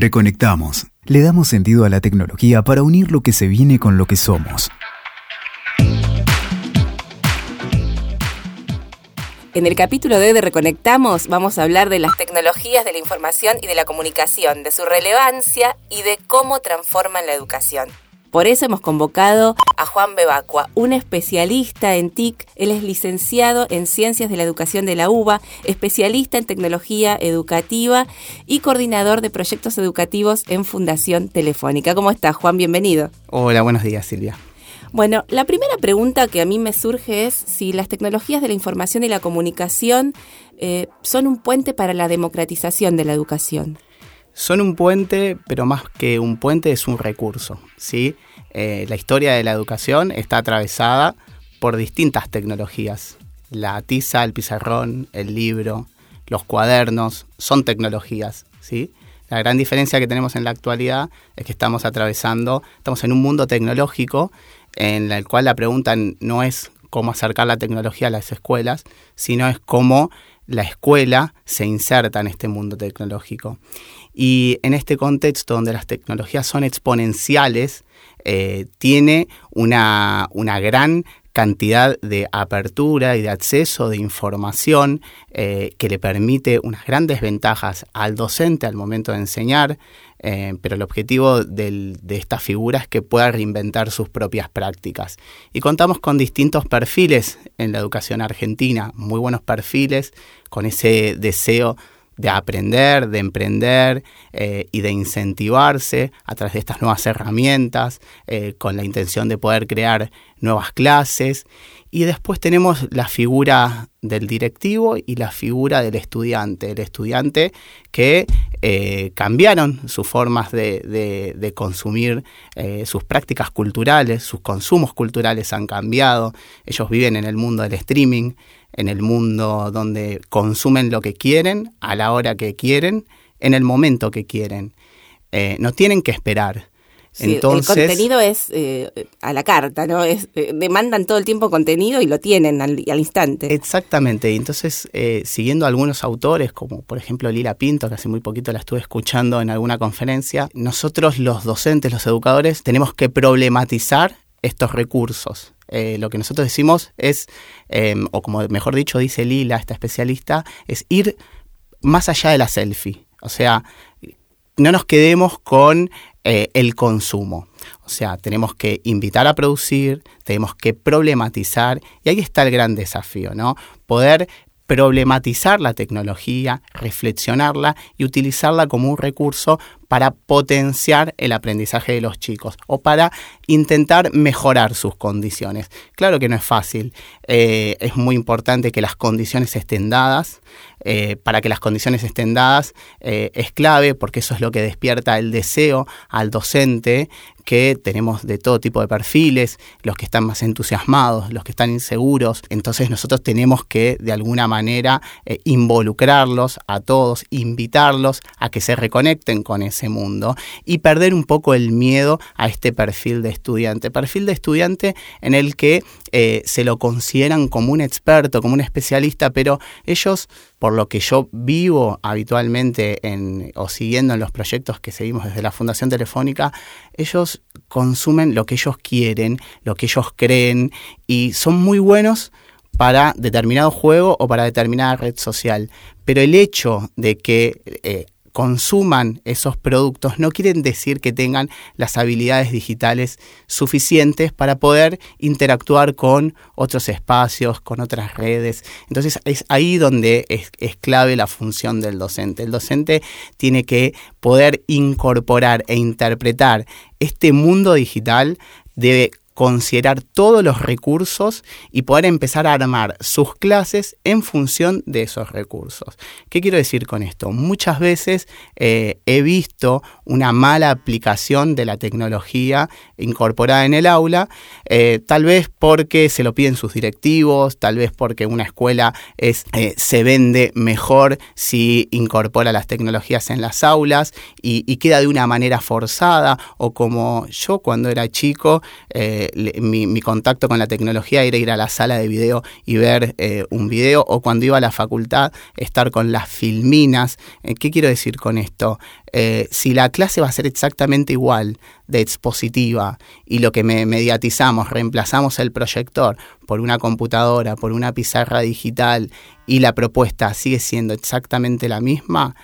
Reconectamos. Le damos sentido a la tecnología para unir lo que se viene con lo que somos. En el capítulo de de Reconectamos vamos a hablar de las tecnologías de la información y de la comunicación, de su relevancia y de cómo transforman la educación. Por eso hemos convocado a Juan Bebacua, un especialista en TIC. Él es licenciado en Ciencias de la Educación de la UBA, especialista en tecnología educativa y coordinador de proyectos educativos en Fundación Telefónica. ¿Cómo estás, Juan? Bienvenido. Hola, buenos días, Silvia. Bueno, la primera pregunta que a mí me surge es si las tecnologías de la información y la comunicación eh, son un puente para la democratización de la educación. Son un puente, pero más que un puente es un recurso. ¿sí? Eh, la historia de la educación está atravesada por distintas tecnologías. La tiza, el pizarrón, el libro, los cuadernos, son tecnologías. ¿sí? La gran diferencia que tenemos en la actualidad es que estamos atravesando, estamos en un mundo tecnológico en el cual la pregunta no es cómo acercar la tecnología a las escuelas, sino es cómo la escuela se inserta en este mundo tecnológico. Y en este contexto donde las tecnologías son exponenciales, eh, tiene una, una gran cantidad de apertura y de acceso de información eh, que le permite unas grandes ventajas al docente al momento de enseñar, eh, pero el objetivo de esta figura es que pueda reinventar sus propias prácticas. Y contamos con distintos perfiles en la educación argentina, muy buenos perfiles, con ese deseo de aprender, de emprender eh, y de incentivarse a través de estas nuevas herramientas, eh, con la intención de poder crear nuevas clases. Y después tenemos la figura del directivo y la figura del estudiante. El estudiante que eh, cambiaron sus formas de, consumir, sus prácticas culturales, sus consumos culturales han cambiado. Ellos viven en el mundo del streaming, en el mundo donde consumen lo que quieren, a la hora que quieren, en el momento que quieren. Eh, no tienen que esperar. Entonces, el contenido es eh, a la carta, ¿no? Es, eh, demandan todo el tiempo contenido y lo tienen al, instante. Exactamente. Entonces, siguiendo algunos autores, como por ejemplo Lila Pinto, que hace muy poquito la estuve escuchando en alguna conferencia, nosotros los docentes, los educadores, tenemos que problematizar estos recursos. Eh, lo que nosotros decimos es, em, o como mejor dicho dice Lila, esta especialista, es ir más allá de la selfie. O sea, no nos quedemos con eh, el consumo. O sea, tenemos que invitar a producir, tenemos que problematizar, y ahí está el gran desafío, ¿no? Poder problematizar la tecnología, reflexionarla y utilizarla como un recurso para potenciar el aprendizaje de los chicos o para intentar mejorar sus condiciones. Claro que no es fácil, eh, es muy importante que las condiciones estén dadas. Eh, para que las condiciones estén dadas eh, es clave porque eso es lo que despierta el deseo al docente que tenemos de todo tipo de perfiles, los que están más entusiasmados, los que están inseguros. Entonces nosotros tenemos que de alguna manera involucrarlos a todos, invitarlos a que se reconecten con ese mundo y perder un poco el miedo a este perfil de estudiante. Perfil de estudiante en el que eh, se lo consideran como un experto, como un especialista, pero ellos, por lo que yo vivo habitualmente en, o siguiendo en los proyectos que seguimos desde la Fundación Telefónica, ellos consumen lo que ellos quieren, lo que ellos creen y son muy buenos para determinado juego o para determinada red social. Pero el hecho de que eh, consuman esos productos no quieren decir que tengan las habilidades digitales suficientes para poder interactuar con otros espacios, con otras redes. Entonces es ahí donde es, clave la función del docente. El docente tiene que poder incorporar e interpretar este mundo digital debe considerar todos los recursos y poder empezar a armar sus clases en función de esos recursos. ¿Qué quiero decir con esto? Muchas veces eh, he visto una mala aplicación de la tecnología incorporada en el aula, eh, tal vez porque se lo piden sus directivos, tal vez porque una escuela es, eh, se vende mejor si incorpora las tecnologías en las aulas y, queda de una manera forzada o como yo cuando era chico, mi, contacto con la tecnología era ir a la sala de video y ver eh, un video, o cuando iba a la facultad, estar con las filminas. Eh, ¿Qué quiero decir con esto? si la clase va a ser exactamente igual de expositiva y lo que mediatizamos, reemplazamos el proyector por una computadora, por una pizarra digital y la propuesta sigue siendo exactamente la misma,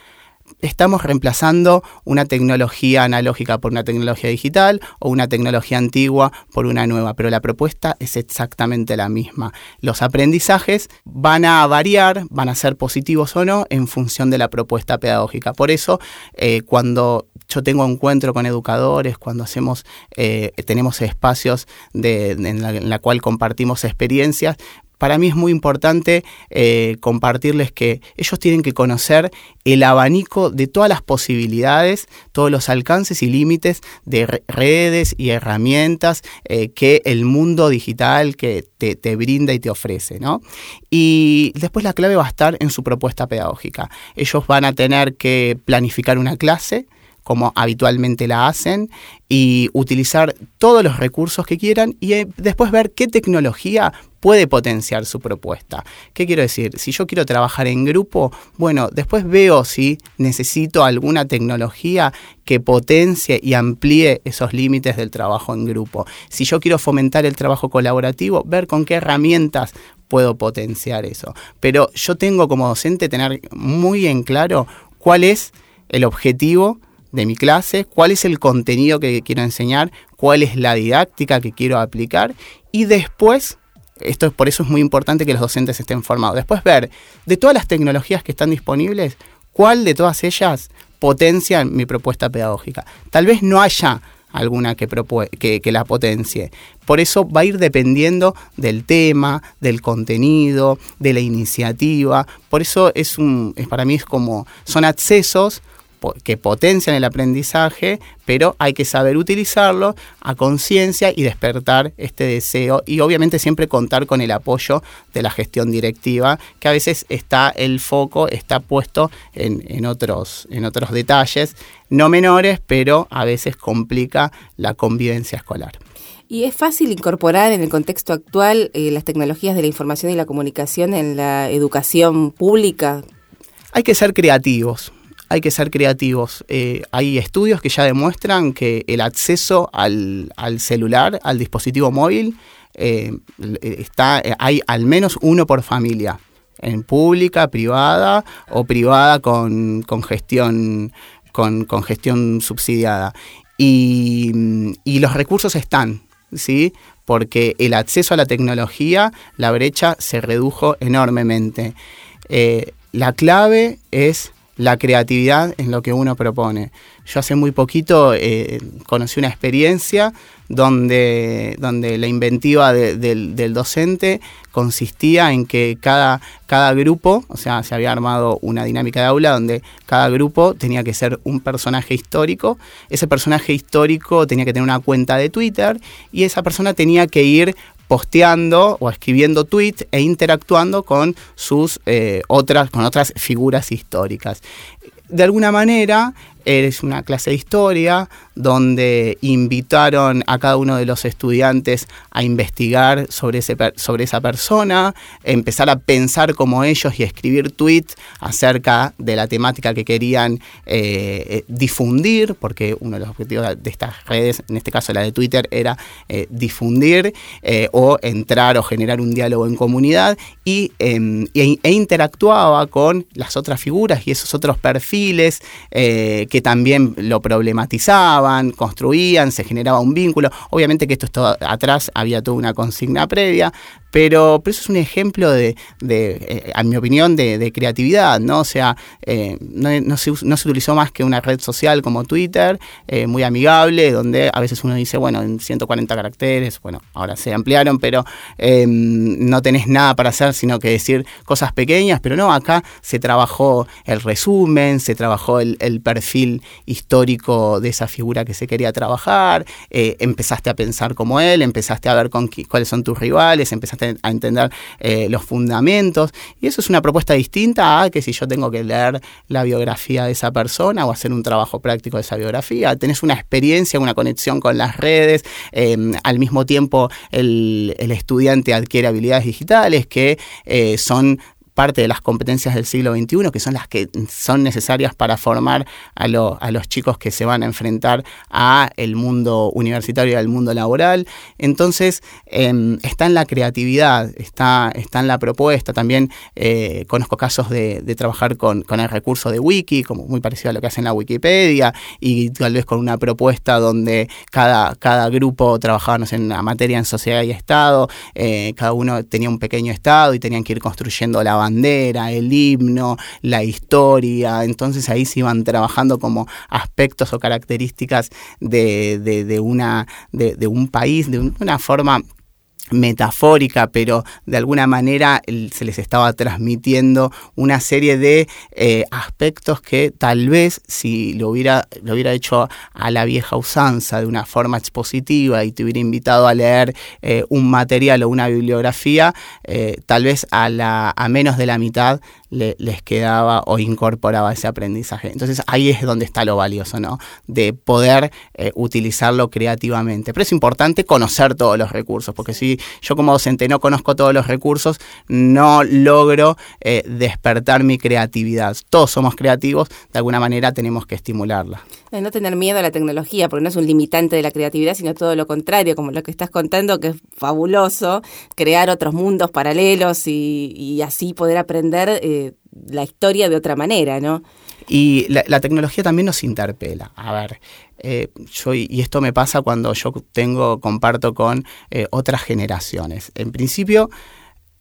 estamos reemplazando una tecnología analógica por una tecnología digital o una tecnología antigua por una nueva, pero la propuesta es exactamente la misma. Los aprendizajes van a variar, van a ser positivos o no en función de la propuesta pedagógica. Por eso, eh, cuando yo tengo encuentro con educadores, cuando hacemos, eh, tenemos espacios en, la, en la cual compartimos experiencias, para mí es muy importante eh, compartirles que ellos tienen que conocer el abanico de todas las posibilidades, todos los alcances y límites de redes y herramientas eh, que el mundo digital que te, te, brinda y te ofrece. ¿no? Y después la clave va a estar en su propuesta pedagógica. Ellos van a tener que planificar una clase, como habitualmente la hacen y utilizar todos los recursos que quieran y eh, después ver qué tecnología puede potenciar su propuesta. ¿Qué quiero decir? Si yo quiero trabajar en grupo, bueno, después veo si necesito alguna tecnología que potencie y amplíe esos límites del trabajo en grupo. Si yo quiero fomentar el trabajo colaborativo, ver con qué herramientas puedo potenciar eso. Pero yo tengo como docente tener muy en claro cuál es el objetivo de mi clase, cuál es el contenido que quiero enseñar, cuál es la didáctica que quiero aplicar y después, esto es por eso es muy importante que los docentes estén formados, después ver de todas las tecnologías que están disponibles, cuál de todas ellas potencia mi propuesta pedagógica. Tal vez no haya alguna que, que, que, la potencie. Por eso va a ir dependiendo del tema, del contenido, de la iniciativa. Por eso es un, es, para mí es como, son accesos que potencian el aprendizaje, pero hay que saber utilizarlo a conciencia y despertar este deseo y obviamente siempre contar con el apoyo de la gestión directiva, que a veces está el foco, está puesto en, otros, en otros detalles, no menores, pero a veces complica la convivencia escolar. ¿Y es fácil incorporar en el contexto actual eh, las tecnologías de la información y la comunicación en la educación pública? Hay que ser creativos hay que ser creativos. Eh, hay estudios que ya demuestran que el acceso al, celular, al dispositivo móvil, eh, está, hay al menos uno por familia, en pública, privada o privada con, gestión, con, gestión subsidiada. Y, los recursos están, ¿sí? porque el acceso a la tecnología, la brecha se redujo enormemente. Eh, la clave es la creatividad en lo que uno propone. Yo hace muy poquito eh, conocí una experiencia donde, donde la inventiva del docente consistía en que cada, cada grupo, o sea, se había armado una dinámica de aula donde cada grupo tenía que ser un personaje histórico, ese personaje histórico tenía que tener una cuenta de Twitter y esa persona tenía que ir posteando o escribiendo tweets e interactuando con sus eh, otras, con otras figuras históricas. De alguna manera, es una clase de historia donde invitaron a cada uno de los estudiantes a investigar sobre, sobre esa persona, empezar a pensar como ellos y escribir tweets acerca de la temática que querían eh, eh, difundir, porque uno de los objetivos de estas redes, en este caso la de Twitter, era eh, difundir o entrar o generar un diálogo en comunidad y, em, e, e, interactuaba con las otras figuras y esos otros perfiles que también lo problematizaban, construían, se generaba un vínculo. Obviamente que esto estaba atrás, había toda una consigna previa, pero, eso es un ejemplo de, de eh, a mi opinión, de, creatividad, ¿no? O sea, eh, no, se, utilizó más que una red social como Twitter, eh, muy amigable, donde a veces uno dice, bueno, en 140 caracteres, bueno, ahora se ampliaron, pero em, no tenés nada para hacer sino que decir cosas pequeñas, pero no, acá se trabajó el resumen, se trabajó el, perfil histórico de esa figura que se quería trabajar, empezaste a pensar como él, empezaste a ver con cuáles son tus rivales, empezaste a entender eh, los fundamentos. Y eso es una propuesta distinta a que si yo tengo que leer la biografía de esa persona o hacer un trabajo práctico de esa biografía, tenés una experiencia, una conexión con las redes, em, al mismo tiempo el, el, estudiante adquiere habilidades digitales que eh, son parte de las competencias del siglo XXI, que son las que son necesarias para formar a, a los chicos que se van a enfrentar a el mundo universitario y al mundo laboral. Entonces, em, está en la creatividad, está, está en la propuesta. También eh, conozco casos de, trabajar con, el recurso de Wiki, como muy parecido a lo que hace en la Wikipedia, y tal vez con una propuesta donde cada, cada grupo trabajaba en la materia en sociedad y Estado, eh, cada uno tenía un pequeño Estado y tenían que ir construyendo la bandera, el himno, la historia, entonces ahí se iban trabajando como aspectos o características de, de, una, de, de un país de una forma metafórica, pero de alguna manera se les estaba transmitiendo una serie de eh, aspectos que tal vez si lo hubiera, lo hubiera hecho a la vieja usanza de una forma expositiva y te hubiera invitado a leer eh, un material o una bibliografía, eh, tal vez a, la, a menos de la mitad les quedaba o incorporaba ese aprendizaje. Entonces ahí es donde está lo valioso, ¿no? De poder eh, utilizarlo creativamente. Pero es importante conocer todos los recursos, porque si yo como docente no conozco todos los recursos, no logro eh, despertar mi creatividad. Todos somos creativos, de alguna manera tenemos que estimularla. No tener miedo a la tecnología, porque no es un limitante de la creatividad, sino todo lo contrario, como lo que estás contando, que es fabuloso, crear otros mundos paralelos y, así poder aprender. Eh, la historia de otra manera, ¿no? Y la, tecnología también nos interpela. A ver, eh, yo, y esto me pasa cuando yo tengo, comparto con eh, otras generaciones. En principio,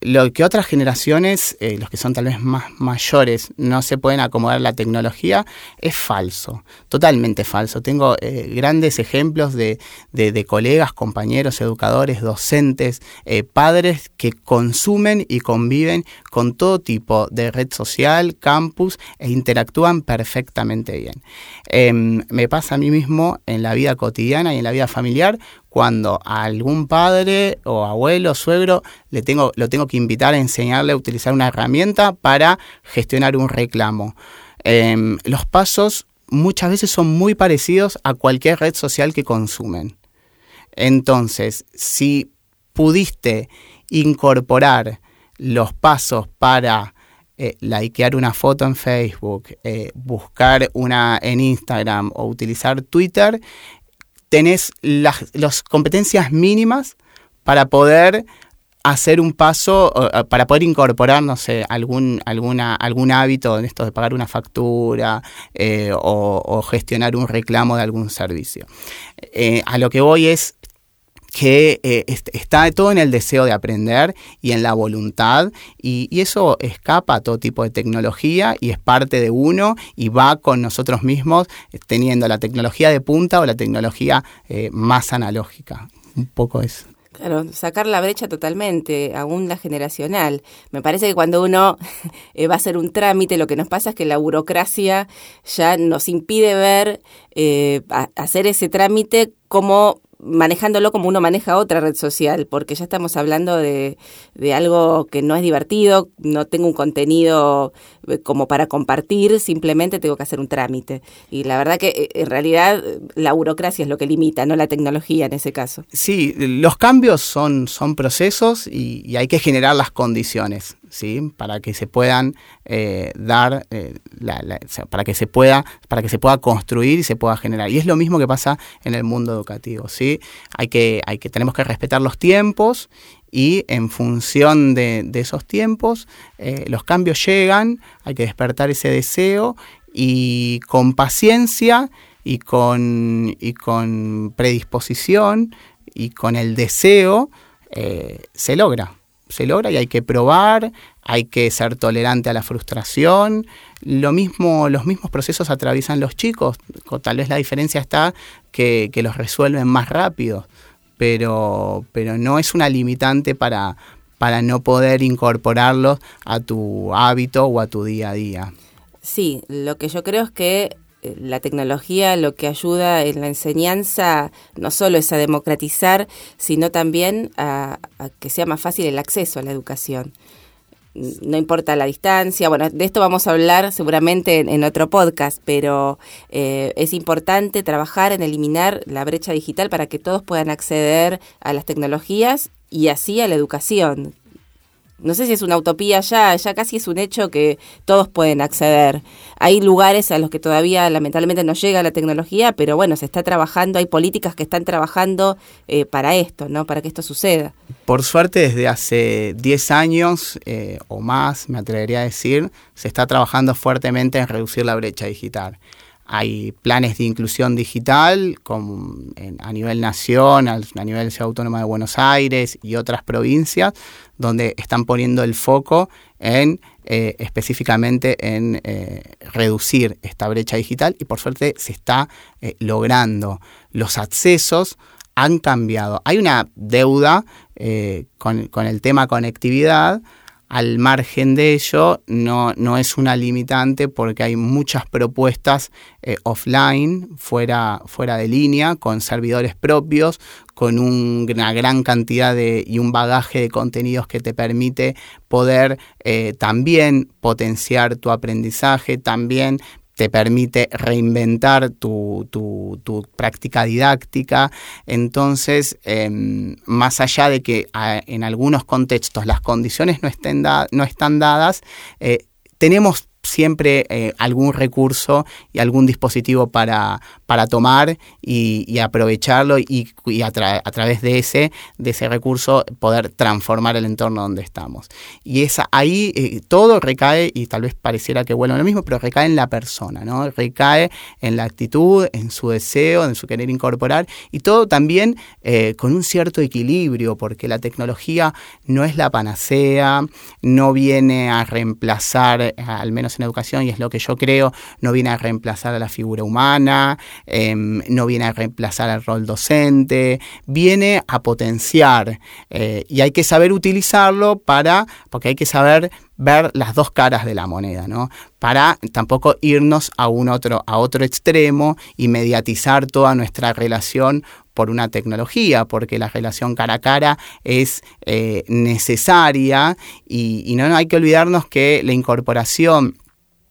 lo que otras generaciones, eh, los que son tal vez más mayores, no se pueden acomodar la tecnología, es falso, totalmente falso. Tengo eh, grandes ejemplos de, de, colegas, compañeros, educadores, docentes, eh, padres que consumen y conviven con todo tipo de red social, campus e interactúan perfectamente bien. Em, me pasa a mí mismo en la vida cotidiana y en la vida familiar cuando a algún padre o abuelo, suegro, le tengo, lo tengo que invitar a enseñarle a utilizar una herramienta para gestionar un reclamo. Em, los pasos muchas veces son muy parecidos a cualquier red social que consumen. Entonces, si pudiste incorporar los pasos para eh, likear una foto en Facebook, eh, buscar una en Instagram o utilizar Twitter, tenés las, competencias mínimas para poder hacer un paso, para poder incorporar, no sé, algún, alguna, algún hábito en esto de pagar una factura eh, o, gestionar un reclamo de algún servicio. Eh, a lo que voy es que eh, está todo en el deseo de aprender y en la voluntad y, eso escapa a todo tipo de tecnología y es parte de uno y va con nosotros mismos eh, teniendo la tecnología de punta o la tecnología eh, más analógica. Un poco eso. Claro, sacar la brecha totalmente, aún la generacional. Me parece que cuando uno va a hacer un trámite, lo que nos pasa es que la burocracia ya nos impide ver, hacer ese trámite como manejándolo como uno maneja otra red social, porque ya estamos hablando de, de, algo que no es divertido, no tengo un contenido eh, como para compartir, simplemente tengo que hacer un trámite. Y la verdad que eh, en realidad la burocracia es lo que limita, no la tecnología en ese caso. Sí, los cambios son, son procesos y hay que generar las condiciones. ¿Sí? para que se puedan eh, dar, eh, para que se pueda, para que se pueda construir y se pueda generar. Y es lo mismo que pasa en el mundo educativo, ¿sí? Hay que, hay que, tenemos que respetar los tiempos y en función de, esos tiempos eh, los cambios llegan, hay que despertar ese deseo y con paciencia y con, y con predisposición y con el deseo se logra se logra y hay que probar, hay que ser tolerante a la frustración. Lo mismo, los mismos procesos atraviesan los chicos, tal vez la diferencia está que, los resuelven más rápido, pero, pero no es una limitante para, para no poder incorporarlos a tu hábito o a tu día a día. Sí, lo que yo creo es que la tecnología lo que ayuda en la enseñanza no solo es a democratizar, sino también a, que sea más fácil el acceso a la educación. No importa la distancia, bueno, de esto vamos a hablar seguramente en, otro podcast, pero eh, es importante trabajar en eliminar la brecha digital para que todos puedan acceder a las tecnologías y así a la educación, no sé si es una utopía ya, ya casi es un hecho que todos pueden acceder. Hay lugares a los que todavía lamentablemente no llega la tecnología, pero bueno, se está trabajando, hay políticas que están trabajando eh, para esto, ¿no? Para que esto suceda. Por suerte, desde hace 10 años eh, o más, me atrevería a decir, se está trabajando fuertemente en reducir la brecha digital. Hay planes de inclusión digital a nivel nación, a, nivel Ciudad Autónoma de Buenos Aires y otras provincias, donde están poniendo el foco en eh, específicamente en eh, reducir esta brecha digital y por suerte se está eh, logrando. Los accesos han cambiado. Hay una deuda con, con el tema conectividad al margen de ello, no, no es una limitante porque hay muchas propuestas eh, offline, fuera, fuera de línea, con servidores propios, con una gran cantidad de, y un bagaje de contenidos que te permite poder eh, también potenciar tu aprendizaje, también te permite reinventar tu, práctica didáctica. Entonces, em, más allá de que en algunos contextos las condiciones no, estén no están dadas, eh, tenemos siempre eh, algún recurso y algún dispositivo para, para tomar y, aprovecharlo y, a, través de ese, de ese recurso poder transformar el entorno donde estamos. Y es ahí eh, todo recae, y tal vez pareciera que vuelva lo mismo, pero recae en la persona, ¿no? Recae en la actitud, en su deseo, en su querer incorporar y todo también eh, con un cierto equilibrio, porque la tecnología no es la panacea, no viene a reemplazar, al menos en educación, y es lo que yo creo, no viene a reemplazar a la figura humana, em, no viene a reemplazar al rol docente, viene a potenciar eh, y hay que saber utilizarlo para, porque hay que saber ver las dos caras de la moneda, ¿no? Para tampoco irnos a un otro, a otro extremo y mediatizar toda nuestra relación por una tecnología, porque la relación cara a cara es eh, necesaria y, y no hay que olvidarnos que la incorporación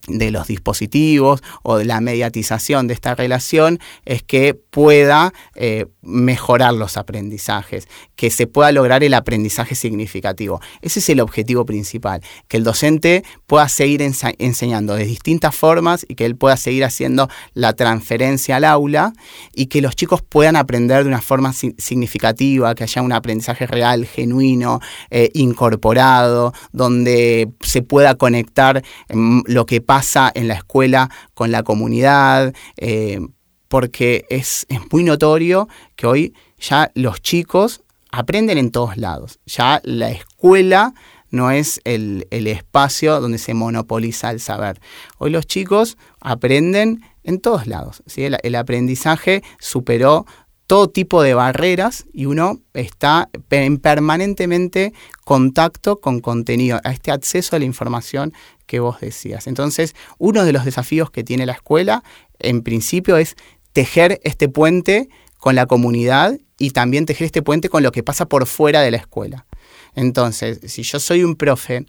de los dispositivos o de la mediatización de esta relación es que pueda eh, mejorar los aprendizajes, que se pueda lograr el aprendizaje significativo. Ese es el objetivo principal, que el docente pueda seguir enseñando de distintas formas y que él pueda seguir haciendo la transferencia al aula y que los chicos puedan aprender de una forma significativa, que haya un aprendizaje real, genuino, eh, incorporado, donde se pueda conectar mm, lo que pasa en la escuela con la comunidad, eh, porque es, muy notorio que hoy ya los chicos aprenden en todos lados. Ya la escuela no es el, espacio donde se monopoliza el saber. Hoy los chicos aprenden en todos lados. El, el, aprendizaje superó todo tipo de barreras y uno está en permanentemente contacto con contenido, a este acceso a la información que vos decías. Entonces, uno de los desafíos que tiene la escuela, en principio, es tejer este puente con la comunidad y también tejer este puente con lo que pasa por fuera de la escuela. Entonces, si yo soy un profe,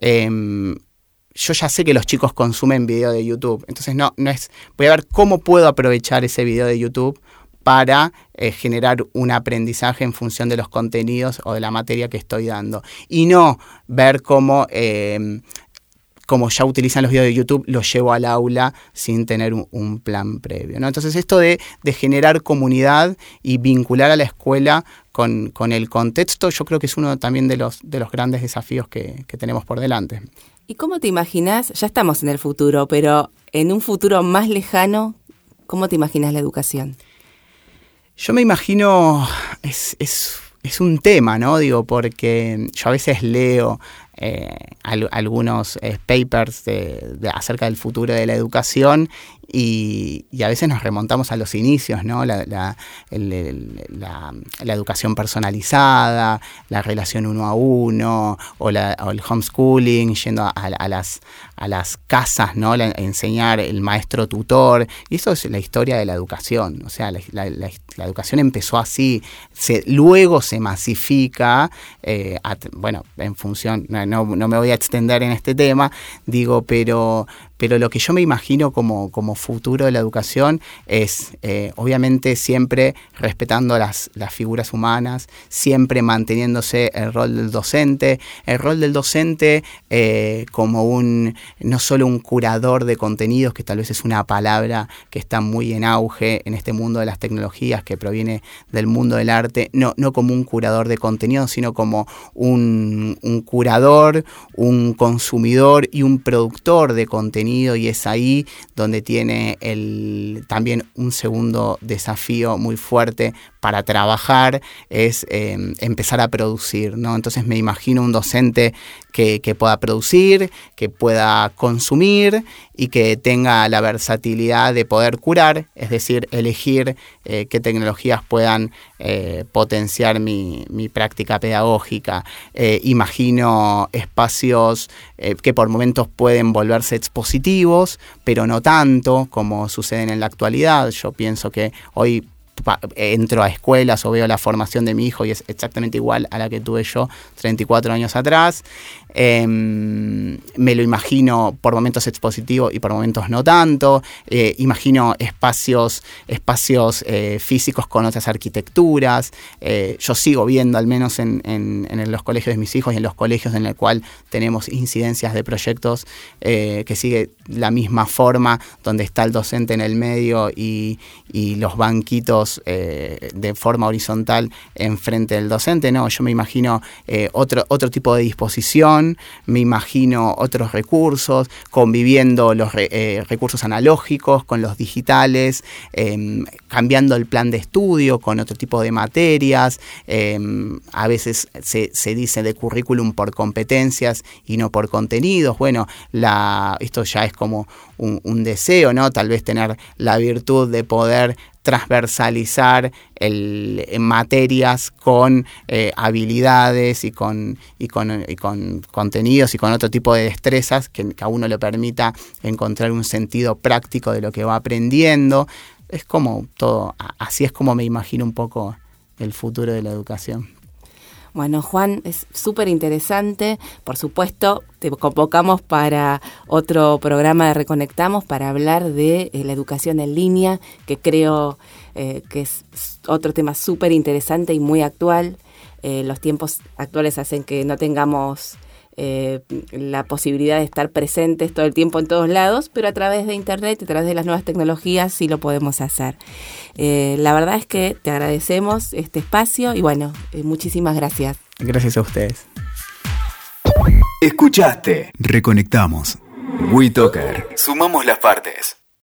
em, yo ya sé que los chicos consumen video de YouTube. Entonces, no, no es. Voy a ver cómo puedo aprovechar ese video de YouTube para eh, generar un aprendizaje en función de los contenidos o de la materia que estoy dando. Y no ver cómo em, como ya utilizan los videos de YouTube, los llevo al aula sin tener un, plan previo. Entonces esto de, generar comunidad y vincular a la escuela con, el contexto, yo creo que es uno también de los, de los grandes desafíos que, que tenemos por delante. ¿Y cómo te imaginas? Ya estamos en el futuro, pero en un futuro más lejano, ¿cómo te imaginas la educación? Yo me imagino, es, es, es un tema, ¿no? Digo, porque yo a veces leo eh, algunos eh, papers de, acerca del futuro de la educación y, a veces nos remontamos a los inicios, ¿no? La, la, educación personalizada, la relación uno a uno, o, el homeschooling, yendo a, las, a las casas, ¿no? enseñar el maestro tutor. Y eso es la historia de la educación. O sea, la, educación empezó así, se, luego se masifica, eh, bueno, en función, no, no me voy a extender en este tema, digo, pero pero lo que yo me imagino como, futuro de la educación es, eh, obviamente, siempre respetando las, figuras humanas, siempre manteniéndose el rol del docente, el rol del docente eh, como un, no solo un curador de contenidos, que tal vez es una palabra que está muy en auge en este mundo de las tecnologías, que proviene del mundo del arte, no, no como un curador de contenidos, sino como un, un curador, un consumidor y un productor de contenidos y es ahí donde tiene el, también un segundo desafío muy fuerte para trabajar es em, empezar a producir, ¿no? Entonces me imagino un docente que, pueda producir, que pueda consumir y que tenga la versatilidad de poder curar, es decir, elegir eh, qué tecnologías puedan eh, potenciar mi, práctica pedagógica. Eh, imagino espacios que por momentos pueden volverse expositivos, pero no tanto como suceden en la actualidad. Yo pienso que hoy entro a escuelas o veo la formación de mi hijo y es exactamente igual a la que tuve yo 34 años atrás. Em, me lo imagino por momentos expositivo y por momentos no tanto. Eh, imagino espacios, espacios eh, físicos con otras arquitecturas. Eh, yo sigo viendo, al menos en, los colegios de mis hijos y en los colegios en los cuales tenemos incidencias de proyectos que sigue la misma forma, donde está el docente en el medio y, los banquitos de forma horizontal enfrente del docente. No, yo me imagino otro, otro tipo de disposición me imagino otros recursos, conviviendo los eh, recursos analógicos con los digitales, em, cambiando el plan de estudio con otro tipo de materias, em, a veces se, dice de currículum por competencias y no por contenidos. Bueno, esto ya es como un, un deseo, ¿no? Tal vez tener la virtud de poder transversalizar el, en materias con eh, habilidades y con, y, con, y con, contenidos y con otro tipo de destrezas que, a uno le permita encontrar un sentido práctico de lo que va aprendiendo. Es como todo, así es como me imagino un poco el futuro de la educación. Bueno, Juan, es súper interesante. Por supuesto, te convocamos para otro programa de Reconectamos para hablar de eh, la educación en línea, que creo eh, que es otro tema súper interesante y muy actual. Eh, los tiempos actuales hacen que no tengamos eh, la posibilidad de estar presentes todo el tiempo en todos lados, pero a través de Internet, a través de las nuevas tecnologías, sí lo podemos hacer. Eh, la verdad es que te agradecemos este espacio y bueno, eh, muchísimas gracias. Gracias a ustedes. Escuchaste. Reconectamos. WeToker. Sumamos las partes.